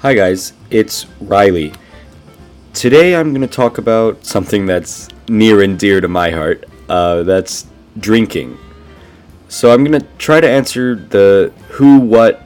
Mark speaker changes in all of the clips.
Speaker 1: Hi, guys, it's Reilly. Today I'm going to talk about something that's near and dear to my heart. Uh, that's drinking. So I'm going to try to answer the who, what,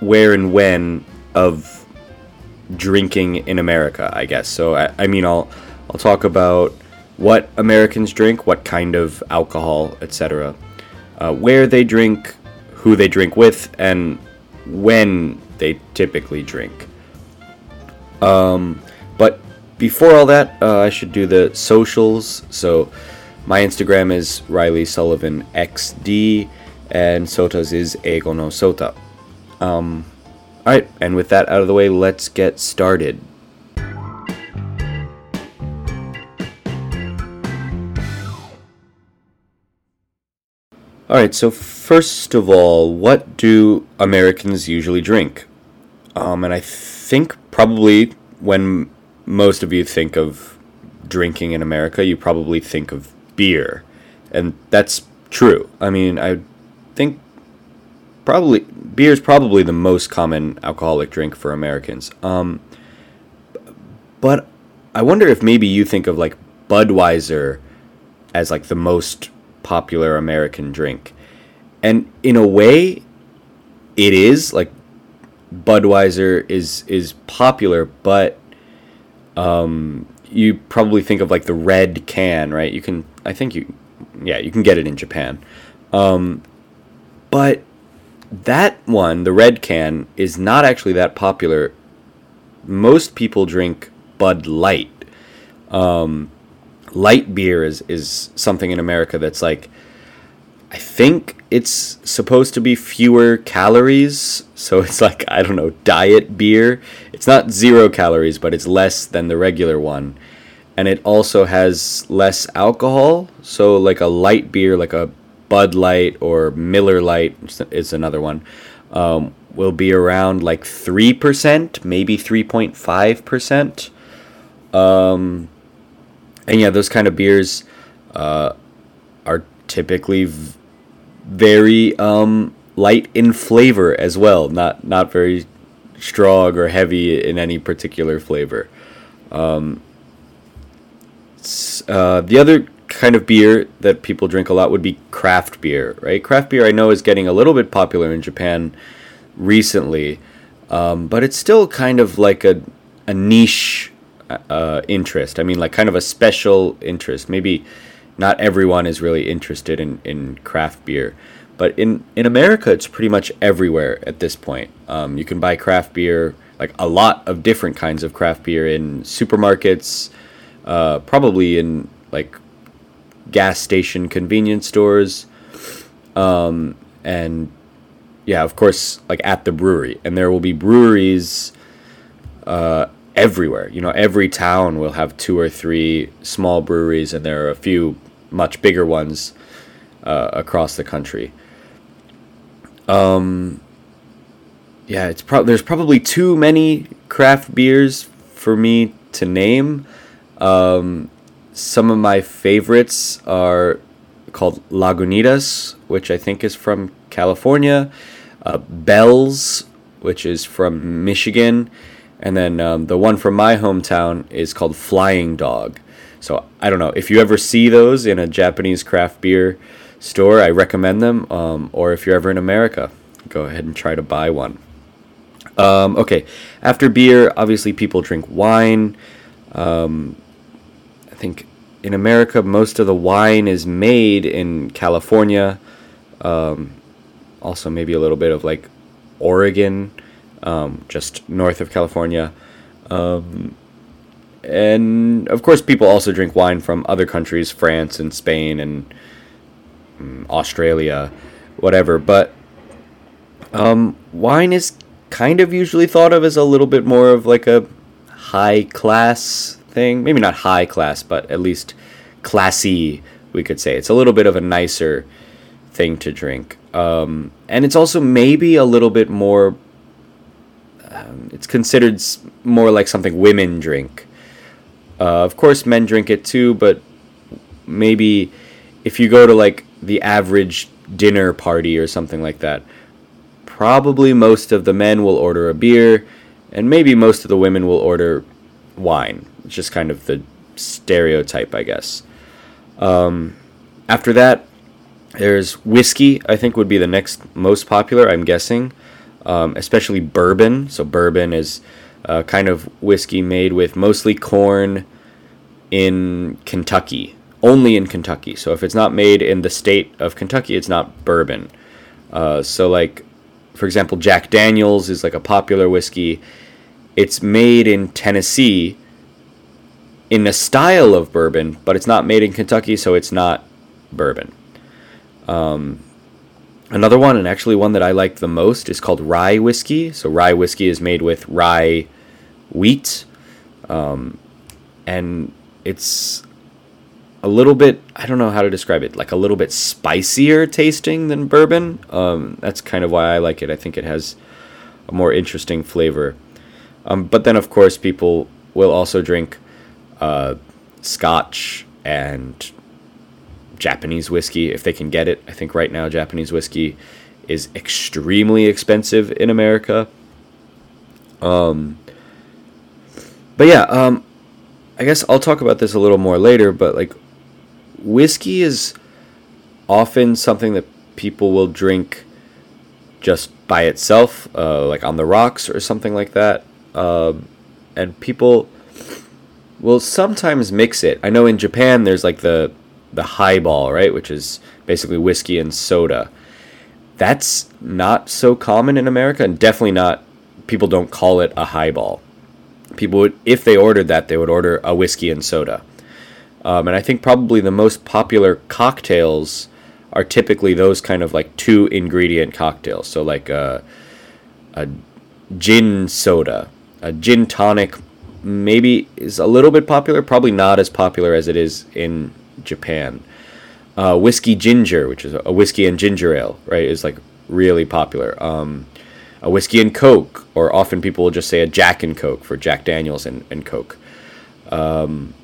Speaker 1: where, and when of drinking in America, I guess. So, I, I mean, I'll, I'll talk about what Americans drink, what kind of alcohol, etc., uh, where they drink, who they drink with, and when they typically drink. Um, but before all that, uh, I should do the socials. So my Instagram is Reilly Sullivan XD, and Sota's is Eigono Sota. Um, all right, and with that out of the way, let's get started. All right, so first of all, what do Americans usually drink? Um, and I think probably when most of you think of drinking in America, you probably think of beer. And that's true. I mean, I think probably beer is probably the most common alcoholic drink for Americans. Um, but I wonder if maybe you think of like Budweiser as like the most popular American drink. And in a way, it is like Budweiser is is popular, but um, you probably think of like the red can, right? You can, I think you, yeah, you can get it in Japan. Um, but that one, the red can, is not actually that popular. Most people drink Bud Light. Um, light beer is is something in America that's like I think it's supposed to be fewer calories, so it's like I don't know, diet beer. It's not 0 calories, but it's less than the regular one. And it also has less alcohol, so like a light beer like a Bud Light or Miller Lite, is another one. Um, will be around like 3%, maybe 3.5%. Um, and yeah, those kind of beers uh, are typically v- very um, light in flavor as well, not not very strong or heavy in any particular flavor. Um, uh, the other kind of beer that people drink a lot would be craft beer, right? Craft beer I know is getting a little bit popular in Japan recently, um, but it's still kind of like a a niche uh, interest. I mean, like kind of a special interest. Maybe not everyone is really interested in, in craft beer, but in, in America, it's pretty much everywhere at this point. Um, you can buy craft beer, like a lot of different kinds of craft beer in supermarkets, uh, probably in like gas station convenience stores, um, and yeah, of course, like at the brewery. And there will be breweries uh, everywhere. You know, every town will have two or three small breweries, and there are a few much bigger ones uh, across the country. Um, yeah, it's pro- there's probably too many craft beers for me to name. Um, some of my favorites are called Lagunitas, which I think is from California. Uh, Bell's, which is from Michigan and then um, the one from my hometown is called Flying Dog. So I don't know if you ever see those in a Japanese craft beer store. I recommend them. Um, or if you're ever in America, go ahead and try to buy one. Um, okay, after beer, obviously people drink wine. Um, I think in America, most of the wine is made in California. Um, also, maybe a little bit of like Oregon um, just north of California. Um, and of course, people also drink wine from other countries, France and Spain and um, Australia, whatever. But um, wine is kind of usually thought of as a little bit more of like a high class thing. Maybe not high class, but at least classy, we could say. It's a little bit of a nicer thing to drink. Um, and it's also maybe a little bit more um, it's considered more like something women drink. Uh, of course, men drink it too, but maybe if you go to like the average dinner party or something like that, probably most of the men will order a beer, and maybe most of the women will order wine. It's just kind of the stereotype, I guess. Um, after that, there's whiskey. I think would be the next most popular. I'm guessing, um, especially bourbon. So bourbon is uh, kind of whiskey made with mostly corn in Kentucky, only in Kentucky. So if it's not made in the state of Kentucky, it's not bourbon. Uh, so like, for example, Jack Daniels is like a popular whiskey. It's made in Tennessee in a style of bourbon, but it's not made in Kentucky, so it's not bourbon. Um, another one, and actually one that I like the most, is called rye whiskey. So rye whiskey is made with rye wheat, um, and it's a little bit I don't know how to describe it, like a little bit spicier tasting than bourbon. Um, that's kind of why I like it. I think it has a more interesting flavor. Um, but then, of course, people will also drink uh, Scotch and Japanese whiskey if they can get it. I think right now Japanese whiskey is extremely expensive in America. Um, but yeah, um, I guess I'll talk about this a little more later. But like, whiskey is often something that people will drink just by itself, uh, like on the rocks or something like that. Um, and people will sometimes mix it. I know in Japan there's like the the highball, right, which is basically whiskey and soda. That's not so common in America, and definitely not. People don't call it a highball. People would, if they ordered that, they would order a whiskey and soda. Um, and I think probably the most popular cocktails are typically those kind of like two ingredient cocktails. So like a, a gin soda, a gin tonic maybe is a little bit popular, probably not as popular as it is in Japan. Uh, whiskey ginger, which is a whiskey and ginger ale, right, is like really popular. Um, a whiskey and coke, or often people will just say a Jack and Coke for Jack Daniels and, and Coke. Um,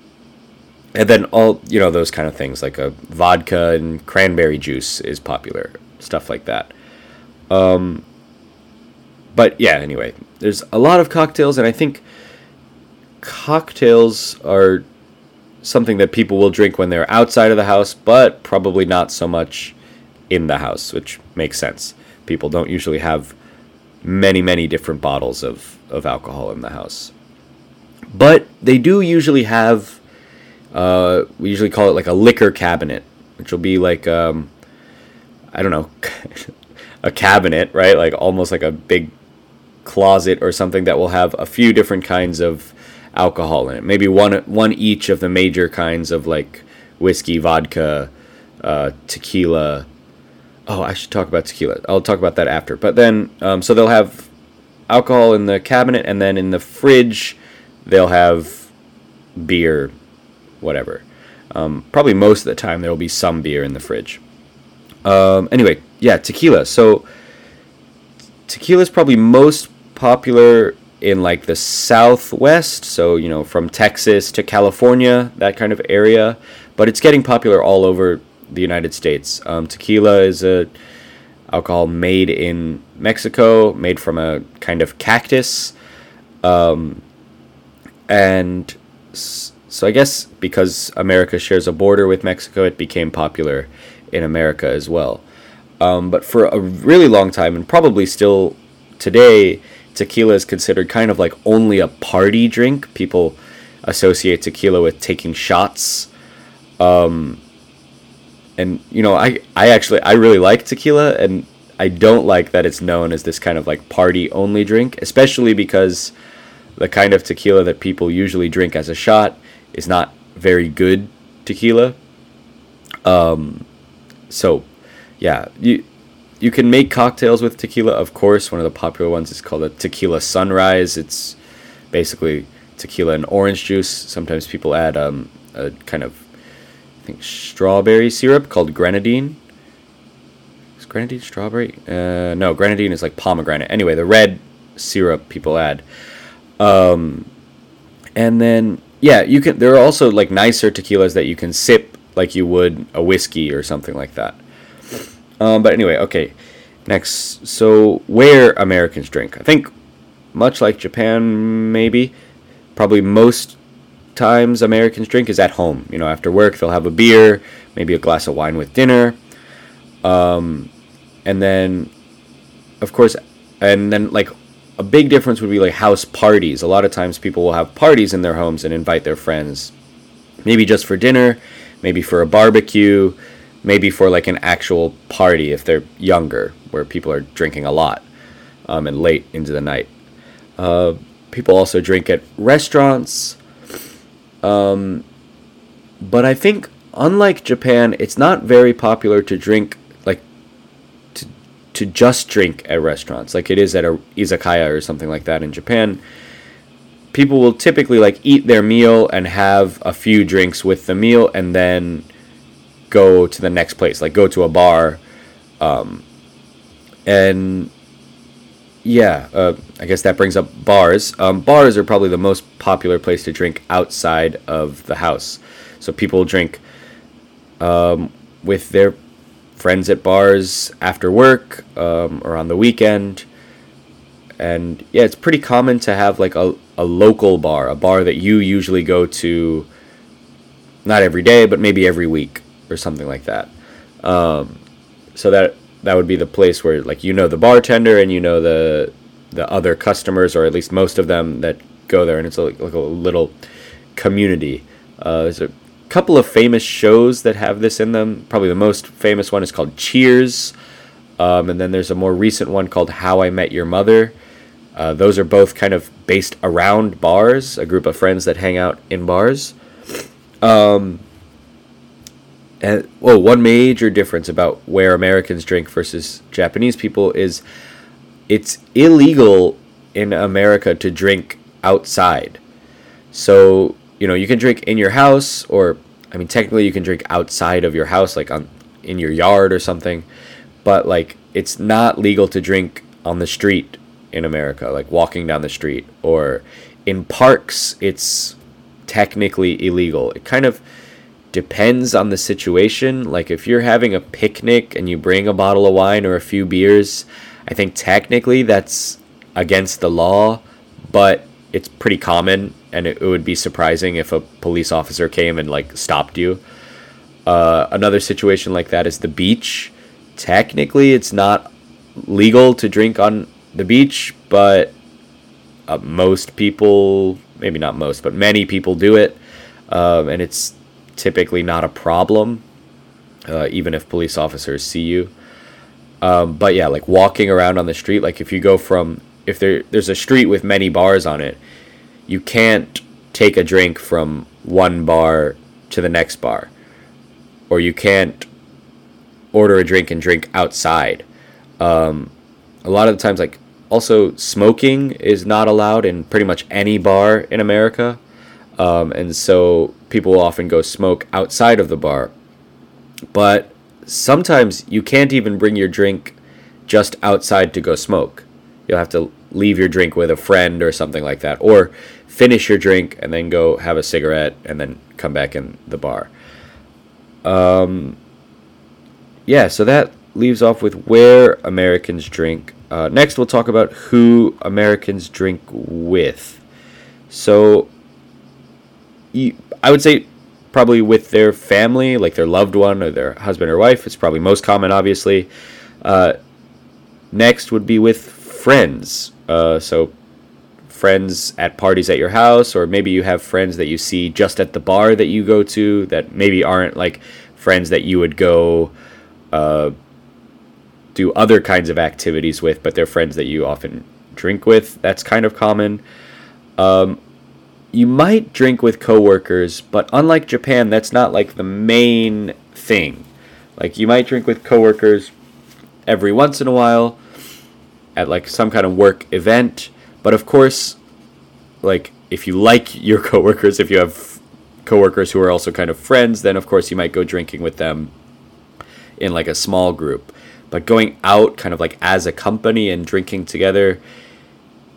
Speaker 1: and then all you know those kind of things like a vodka and cranberry juice is popular, stuff like that. Um, but yeah, anyway, there's a lot of cocktails, and I think cocktails are something that people will drink when they're outside of the house, but probably not so much in the house, which makes sense. People don't usually have many, many different bottles of, of alcohol in the house. But they do usually have, uh, we usually call it like a liquor cabinet, which will be like, um, I don't know, a cabinet, right? Like almost like a big closet or something that will have a few different kinds of alcohol in it. Maybe one one each of the major kinds of like whiskey, vodka, uh, tequila. Oh, I should talk about tequila. I'll talk about that after. But then, um, so they'll have alcohol in the cabinet, and then in the fridge, they'll have beer, whatever. Um, probably most of the time, there will be some beer in the fridge. Um, anyway, yeah, tequila. So tequila is probably most popular in like the southwest, so you know from Texas to California, that kind of area. But it's getting popular all over the United States. Um, tequila is a alcohol made in Mexico, made from a kind of cactus, um, and so I guess because America shares a border with Mexico, it became popular in America as well. Um, but for a really long time, and probably still today, tequila is considered kind of like only a party drink. People associate tequila with taking shots. Um, and you know, I I actually I really like tequila, and I don't like that it's known as this kind of like party only drink, especially because the kind of tequila that people usually drink as a shot is not very good tequila. Um, so yeah, you you can make cocktails with tequila, of course. One of the popular ones is called a tequila sunrise. It's basically tequila and orange juice. Sometimes people add um, a kind of, I think, strawberry syrup called grenadine. Is grenadine strawberry? Uh, no, grenadine is like pomegranate. Anyway, the red syrup people add. Um, and then, yeah, you can. There are also like nicer tequilas that you can sip like you would a whiskey or something like that. Um, but anyway, okay. Next, so where Americans drink. I think much like Japan, maybe. Probably most times Americans drink is at home. You know, after work, they'll have a beer, maybe a glass of wine with dinner. Um, and then, of course, and then like a big difference would be like house parties. A lot of times people will have parties in their homes and invite their friends, maybe just for dinner, maybe for a barbecue, maybe for like an actual party if they're younger, where people are drinking a lot um, and late into the night. Uh, people also drink at restaurants. Um, but I think, unlike Japan, it's not very popular to drink like to to just drink at restaurants, like it is at a izakaya or something like that in Japan. People will typically like eat their meal and have a few drinks with the meal, and then go to the next place, like go to a bar, um, and yeah, uh, I guess that brings up bars. Um, bars are probably the most popular place to drink outside of the house. So people drink um, with their friends at bars after work um, or on the weekend. And yeah, it's pretty common to have like a, a local bar, a bar that you usually go to not every day, but maybe every week or something like that. Um, so that that would be the place where like you know the bartender and you know the the other customers or at least most of them that go there and it's like, like a little community. Uh, there's a couple of famous shows that have this in them. Probably the most famous one is called cheers. Um, and then there's a more recent one called how i met your mother. Uh, those are both kind of based around bars a group of friends that hang out in bars. Um, and well, one major difference about where Americans drink versus Japanese people is it's illegal in America to drink outside. So, you know, you can drink in your house or I mean technically you can drink outside of your house like on in your yard or something, but like it's not legal to drink on the street in America, like walking down the street or in parks it's technically illegal. It kind of depends on the situation. Like if you're having a picnic and you bring a bottle of wine or a few beers, I think technically that's against the law, but it's pretty common and it, would be surprising if a police officer came and like stopped you. Uh, another situation like that is the beach. Technically, it's not legal to drink on the beach, but uh, most people, maybe not most, but many people do it. Um, and it's typically not a problem, uh, even if police officers see you. Um, but yeah, like walking around on the street, like if you go from if there there's a street with many bars on it, you can't take a drink from one bar to the next bar, or you can't order a drink and drink outside. Um, a lot of the times, like also smoking is not allowed in pretty much any bar in America. Um, and so people will often go smoke outside of the bar. But sometimes you can't even bring your drink just outside to go smoke. You'll have to leave your drink with a friend or something like that, or finish your drink and then go have a cigarette and then come back in the bar. Um, yeah, so that leaves off with where Americans drink. Uh, next, we'll talk about who Americans drink with. So, you, I would say probably with their family, like their loved one or their husband or wife. It's probably most common, obviously. Uh, next would be with friends. Uh, so friends at parties at your house, or maybe you have friends that you see just at the bar that you go to that maybe aren't like friends that you would go uh, do other kinds of activities with, but they're friends that you often drink with. That's kind of common. Um, you might drink with coworkers, but unlike Japan, that's not like the main thing. Like you might drink with coworkers every once in a while at like some kind of work event, but of course, like if you like your coworkers, if you have coworkers who are also kind of friends, then of course you might go drinking with them in like a small group. But going out kind of like as a company and drinking together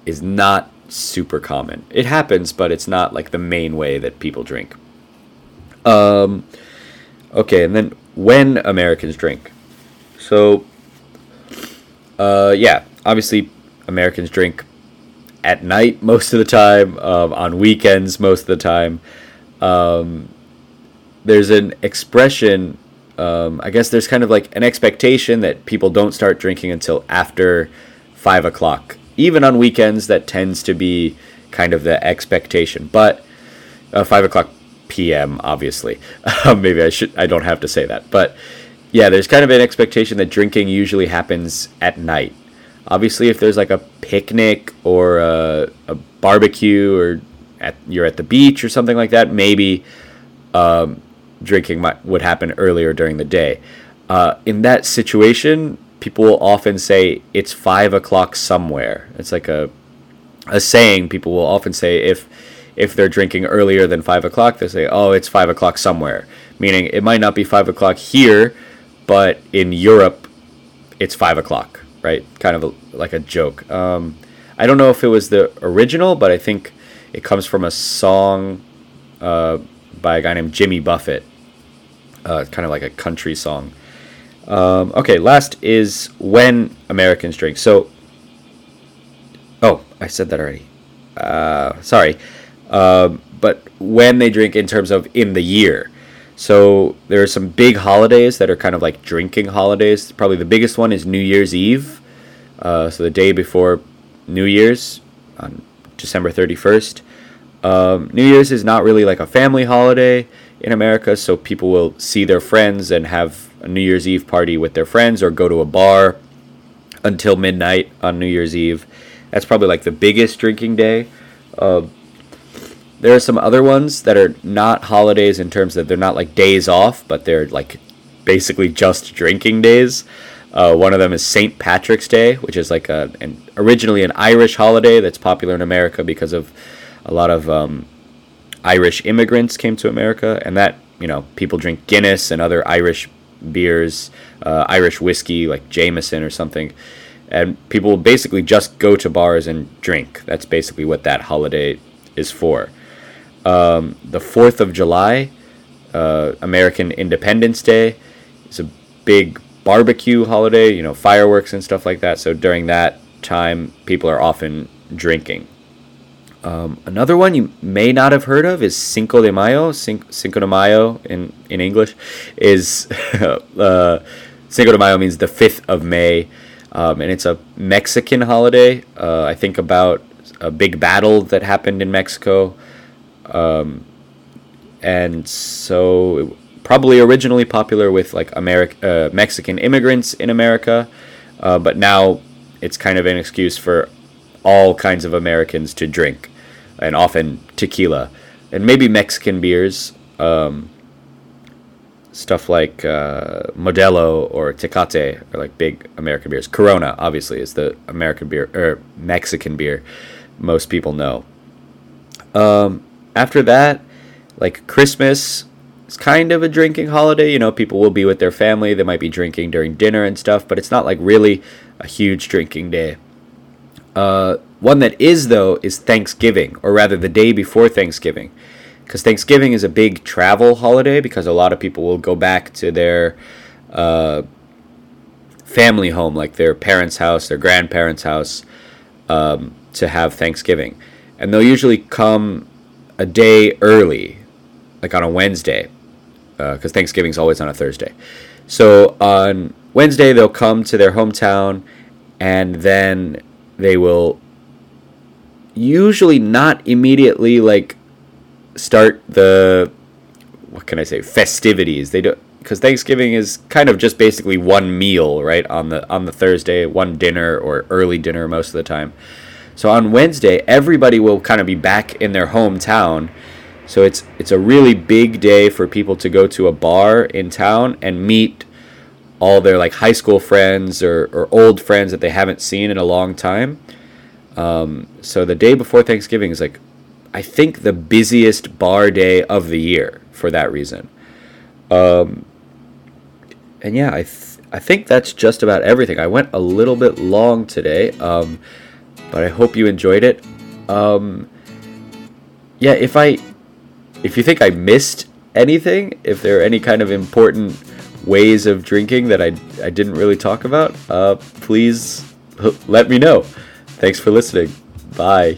Speaker 1: is not super common. It happens, but it's not like the main way that people drink. Um, okay, and then when Americans drink. So, uh, yeah, obviously Americans drink at night most of the time, um, on weekends most of the time. Um, there's an expression. Um, I guess there's kind of like an expectation that people don't start drinking until after five o'clock. Even on weekends, that tends to be kind of the expectation. But uh, five o'clock p.m. Obviously, maybe I should. I don't have to say that, but yeah, there's kind of an expectation that drinking usually happens at night. Obviously, if there's like a picnic or a, a barbecue or at, you're at the beach or something like that, maybe um, drinking might, would happen earlier during the day. Uh, in that situation, people will often say it's five o'clock somewhere. It's like a a saying. People will often say if if they're drinking earlier than five o'clock, they say, "Oh, it's five o'clock somewhere," meaning it might not be five o'clock here, but in Europe, it's five o'clock, right? Kind of a, like a joke. Um, I don't know if it was the original, but I think it comes from a song uh, by a guy named Jimmy Buffett, uh, kind of like a country song. Um, okay, last is when Americans drink. So, oh, I said that already. Uh, sorry. Um, but when they drink in terms of in the year. So there are some big holidays that are kind of like drinking holidays. Probably the biggest one is New Year's Eve. Uh, so the day before New Year's on December 31st. Um, New Year's is not really like a family holiday in America, so people will see their friends and have a New Year's Eve party with their friends or go to a bar until midnight on New Year's Eve. That's probably like the biggest drinking day. Uh, there are some other ones that are not holidays in terms that they're not like days off, but they're like basically just drinking days. Uh, one of them is St. Patrick's Day, which is like a, an originally an Irish holiday that's popular in America because of a lot of um, Irish immigrants came to America, and that you know people drink Guinness and other Irish beers, uh, Irish whiskey like Jameson or something, and people basically just go to bars and drink. That's basically what that holiday is for. Um, the Fourth of July, uh, American Independence Day, is a big barbecue holiday. You know, fireworks and stuff like that. So during that time, people are often drinking. Um, another one you may not have heard of is Cinco de Mayo. Cinco de Mayo in, in English is uh, Cinco de Mayo means the 5th of May, um, and it's a Mexican holiday. Uh, I think about a big battle that happened in Mexico. Um, and so probably originally popular with like American uh, Mexican immigrants in America, uh, but now it's kind of an excuse for all kinds of Americans to drink and often tequila, and maybe Mexican beers, um, stuff like uh, Modelo or Tecate are like big American beers. Corona, obviously, is the American beer or Mexican beer most people know. Um, after that, like Christmas is kind of a drinking holiday. You know, people will be with their family. They might be drinking during dinner and stuff, but it's not like really a huge drinking day. Uh, one that is, though, is Thanksgiving, or rather the day before Thanksgiving. Because Thanksgiving is a big travel holiday because a lot of people will go back to their uh, family home, like their parents' house, their grandparents' house, um, to have Thanksgiving. And they'll usually come a day early, like on a Wednesday, because uh, Thanksgiving's always on a Thursday. So on Wednesday, they'll come to their hometown and then they will usually not immediately like start the what can I say festivities. They do because Thanksgiving is kind of just basically one meal, right? On the on the Thursday, one dinner or early dinner most of the time. So on Wednesday, everybody will kind of be back in their hometown. So it's it's a really big day for people to go to a bar in town and meet all their like high school friends or, or old friends that they haven't seen in a long time. Um, so the day before Thanksgiving is like, I think the busiest bar day of the year for that reason. Um, and yeah, I th- I think that's just about everything. I went a little bit long today, um, but I hope you enjoyed it. Um, yeah, if I if you think I missed anything, if there are any kind of important ways of drinking that I I didn't really talk about, uh, please let me know. Thanks for listening. Bye.